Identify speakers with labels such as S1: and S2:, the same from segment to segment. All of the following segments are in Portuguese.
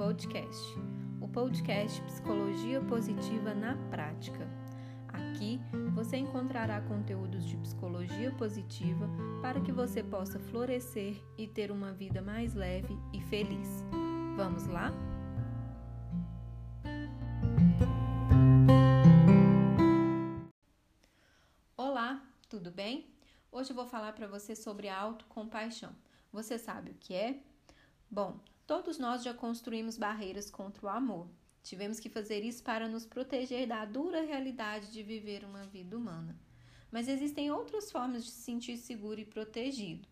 S1: podcast, o podcast Psicologia Positiva na Prática. Aqui você encontrará conteúdos de psicologia positiva para que você possa florescer e ter uma vida mais leve e feliz. Vamos lá? Olá, tudo bem? Hoje eu vou falar para você sobre a autocompaixão. Você sabe o que é? Bom, todos nós já construímos barreiras contra o amor. Tivemos que fazer isso para nos proteger da dura realidade de viver uma vida humana. Mas existem outras formas de se sentir seguro e protegido.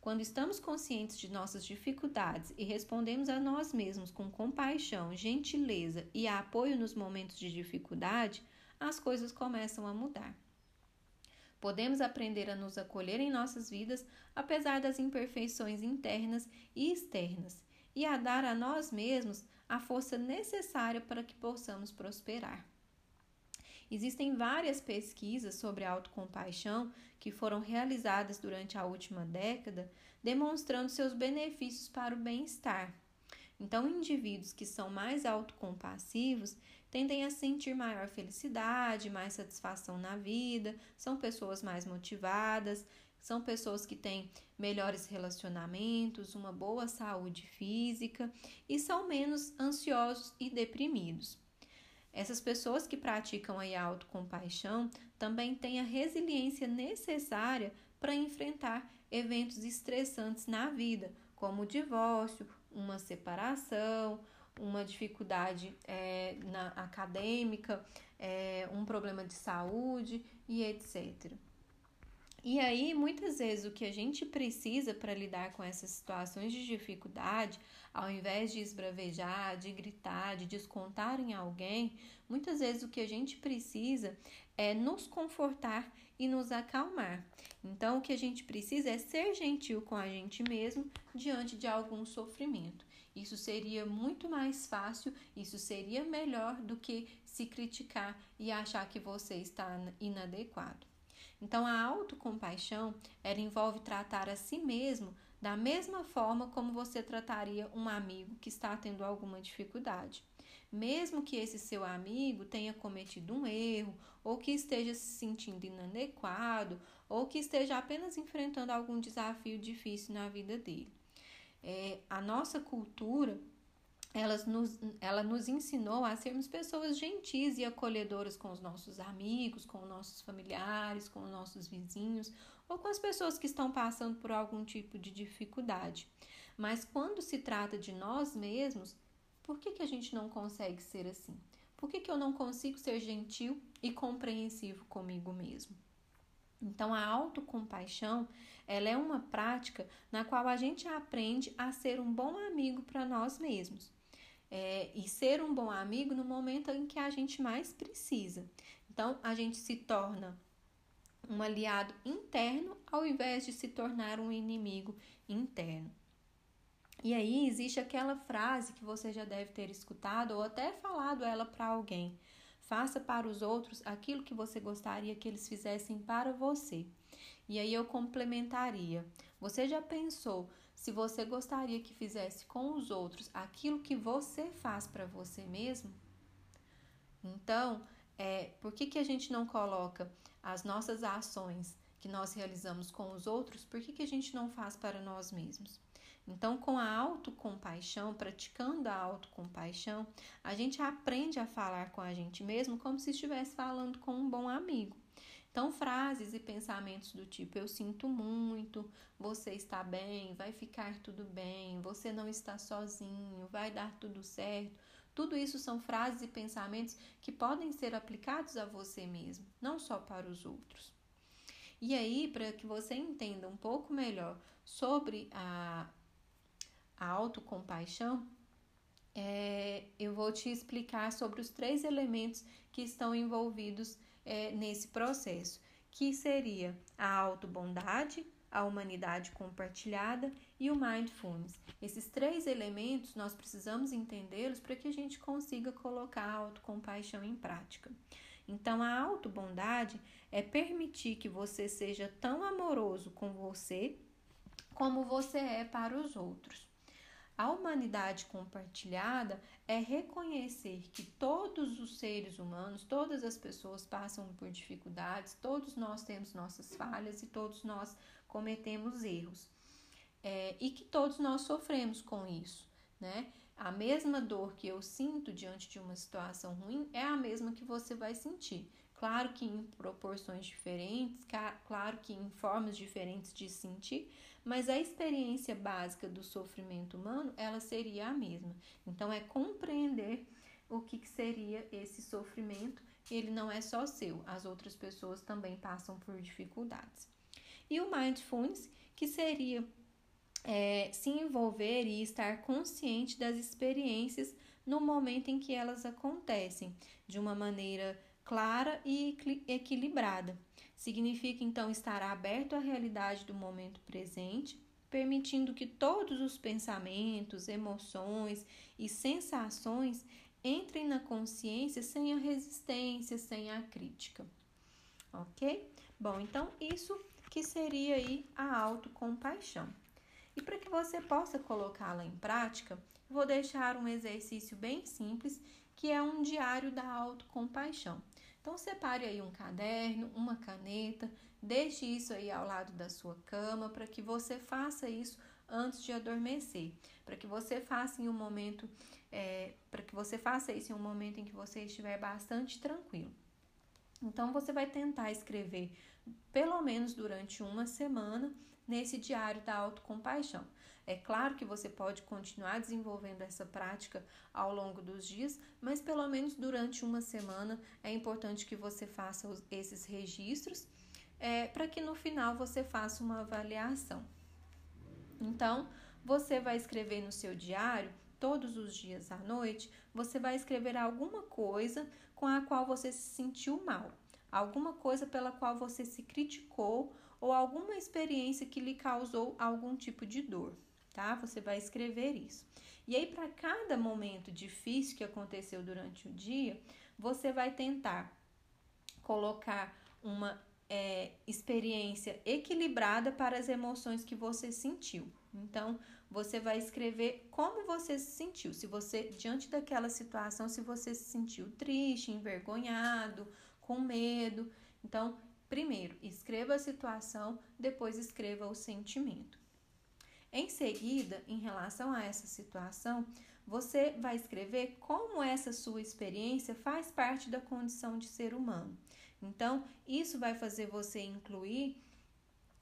S1: Quando estamos conscientes de nossas dificuldades e respondemos a nós mesmos com compaixão, gentileza e apoio nos momentos de dificuldade, as coisas começam a mudar. Podemos aprender a nos acolher em nossas vidas, apesar das imperfeições internas e externas, e a dar a nós mesmos a força necessária para que possamos prosperar. Existem várias pesquisas sobre autocompaixão que foram realizadas durante a última década, demonstrando seus benefícios para o bem-estar. Então, indivíduos que são mais autocompassivos tendem a sentir maior felicidade, mais satisfação na vida, são pessoas mais motivadas, são pessoas que têm melhores relacionamentos, uma boa saúde física e são menos ansiosos e deprimidos. Essas pessoas que praticam a autocompaixão também têm a resiliência necessária para enfrentar eventos estressantes na vida, como o divórcio, uma separação, uma dificuldade é, na acadêmica, é, um problema de saúde e etc. E aí, muitas vezes, o que a gente precisa para lidar com essas situações de dificuldade, ao invés de esbravejar, de gritar, de descontar em alguém, muitas vezes o que a gente precisa é nos confortar e nos acalmar. Então, o que a gente precisa é ser gentil com a gente mesmo diante de algum sofrimento. Isso seria muito mais fácil, isso seria melhor do que se criticar e achar que você está inadequado. Então, a autocompaixão, ela envolve tratar a si mesmo da mesma forma como você trataria um amigo que está tendo alguma dificuldade. Mesmo que esse seu amigo tenha cometido um erro, ou que esteja se sentindo inadequado, ou que esteja apenas enfrentando algum desafio difícil na vida dele. É, a nossa cultura ela nos, ela nos ensinou a sermos pessoas gentis e acolhedoras com os nossos amigos, com os nossos familiares, com os nossos vizinhos ou com as pessoas que estão passando por algum tipo de dificuldade. Mas quando se trata de nós mesmos, por que, que a gente não consegue ser assim? Por que, que eu não consigo ser gentil e compreensivo comigo mesmo? Então, a autocompaixão ela é uma prática na qual a gente aprende a ser um bom amigo para nós mesmos é, e ser um bom amigo no momento em que a gente mais precisa. Então, a gente se torna um aliado interno ao invés de se tornar um inimigo interno. E aí existe aquela frase que você já deve ter escutado ou até falado ela para alguém. Faça para os outros aquilo que você gostaria que eles fizessem para você. E aí eu complementaria: você já pensou se você gostaria que fizesse com os outros aquilo que você faz para você mesmo? Então, é, por que, que a gente não coloca as nossas ações que nós realizamos com os outros, por que, que a gente não faz para nós mesmos? Então, com a autocompaixão, praticando a autocompaixão, a gente aprende a falar com a gente mesmo como se estivesse falando com um bom amigo. Então, frases e pensamentos do tipo: Eu sinto muito, você está bem, vai ficar tudo bem, você não está sozinho, vai dar tudo certo. Tudo isso são frases e pensamentos que podem ser aplicados a você mesmo, não só para os outros. E aí, para que você entenda um pouco melhor sobre a, a autocompaixão, é, eu vou te explicar sobre os três elementos que estão envolvidos é, nesse processo, que seria a autobondade, a humanidade compartilhada e o mindfulness. Esses três elementos nós precisamos entendê-los para que a gente consiga colocar a autocompaixão em prática. Então, a autobondade é permitir que você seja tão amoroso com você como você é para os outros. A humanidade compartilhada é reconhecer que todos os seres humanos, todas as pessoas passam por dificuldades, todos nós temos nossas falhas e todos nós cometemos erros. É, e que todos nós sofremos com isso, né? A mesma dor que eu sinto diante de uma situação ruim é a mesma que você vai sentir. Claro que em proporções diferentes, claro que em formas diferentes de sentir, mas a experiência básica do sofrimento humano, ela seria a mesma. Então é compreender o que, que seria esse sofrimento, ele não é só seu, as outras pessoas também passam por dificuldades. E o mindfulness, que seria é, se envolver e estar consciente das experiências no momento em que elas acontecem, de uma maneira clara e equilibrada. Significa então estar aberto à realidade do momento presente, permitindo que todos os pensamentos, emoções e sensações entrem na consciência sem a resistência, sem a crítica. Ok? Bom, então isso que seria aí a autocompaixão. E para que você possa colocá-la em prática, vou deixar um exercício bem simples que é um diário da autocompaixão. Então, separe aí um caderno, uma caneta, deixe isso aí ao lado da sua cama para que você faça isso antes de adormecer, para que você faça em um momento, é, para que você faça isso em um momento em que você estiver bastante tranquilo. Então, você vai tentar escrever pelo menos durante uma semana nesse diário da autocompaixão. É claro que você pode continuar desenvolvendo essa prática ao longo dos dias, mas pelo menos durante uma semana é importante que você faça esses registros é, para que no final você faça uma avaliação. Então, você vai escrever no seu diário todos os dias à noite, você vai escrever alguma coisa com a qual você se sentiu mal, alguma coisa pela qual você se criticou ou alguma experiência que lhe causou algum tipo de dor tá? Você vai escrever isso. E aí, para cada momento difícil que aconteceu durante o dia, você vai tentar colocar uma é, experiência equilibrada para as emoções que você sentiu. Então, você vai escrever como você se sentiu. Se você, diante daquela situação, se você se sentiu triste, envergonhado, com medo. Então, primeiro, escreva a situação, depois escreva o sentimento. Em seguida, em relação a essa situação, você vai escrever como essa sua experiência faz parte da condição de ser humano. Então, isso vai fazer você incluir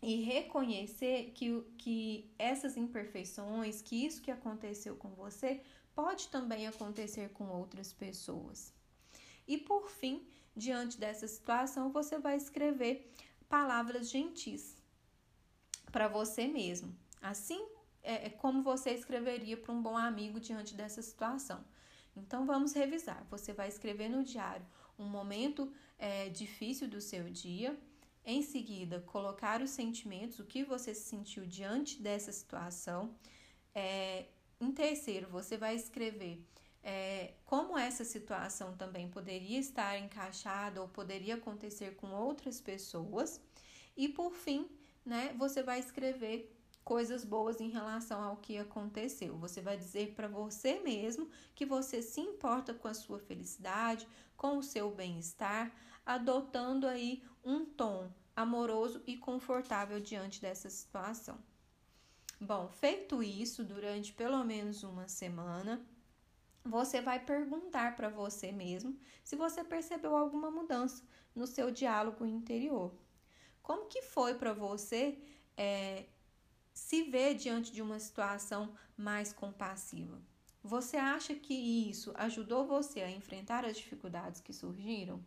S1: e reconhecer que, que essas imperfeições, que isso que aconteceu com você, pode também acontecer com outras pessoas. E por fim, diante dessa situação, você vai escrever palavras gentis para você mesmo. Assim é, é como você escreveria para um bom amigo diante dessa situação. Então vamos revisar. Você vai escrever no diário um momento é, difícil do seu dia. Em seguida, colocar os sentimentos, o que você se sentiu diante dessa situação. É, em terceiro, você vai escrever é, como essa situação também poderia estar encaixada ou poderia acontecer com outras pessoas. E por fim, né, você vai escrever coisas boas em relação ao que aconteceu. Você vai dizer para você mesmo que você se importa com a sua felicidade, com o seu bem-estar, adotando aí um tom amoroso e confortável diante dessa situação. Bom, feito isso durante pelo menos uma semana, você vai perguntar para você mesmo se você percebeu alguma mudança no seu diálogo interior. Como que foi para você é, se vê diante de uma situação mais compassiva. Você acha que isso ajudou você a enfrentar as dificuldades que surgiram?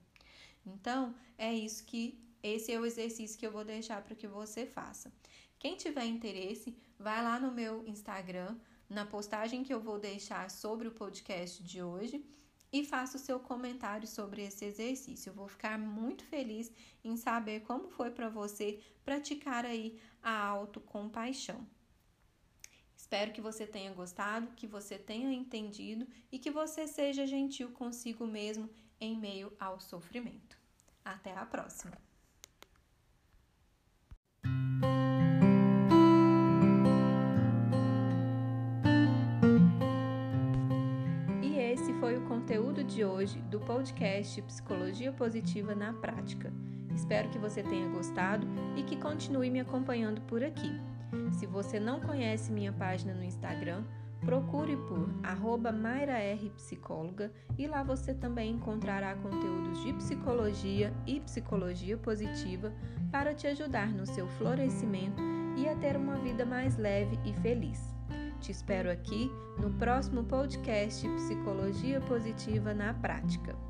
S1: Então, é isso que esse é o exercício que eu vou deixar para que você faça. Quem tiver interesse, vai lá no meu Instagram, na postagem que eu vou deixar sobre o podcast de hoje e faça o seu comentário sobre esse exercício. Eu vou ficar muito feliz em saber como foi para você praticar aí a autocompaixão. Espero que você tenha gostado, que você tenha entendido e que você seja gentil consigo mesmo em meio ao sofrimento. Até a próxima! Esse foi o conteúdo de hoje do podcast Psicologia Positiva na Prática. Espero que você tenha gostado e que continue me acompanhando por aqui. Se você não conhece minha página no Instagram, procure por @maira_r_psicóloga e lá você também encontrará conteúdos de psicologia e psicologia positiva para te ajudar no seu florescimento e a ter uma vida mais leve e feliz. Te espero aqui no próximo podcast Psicologia Positiva na Prática.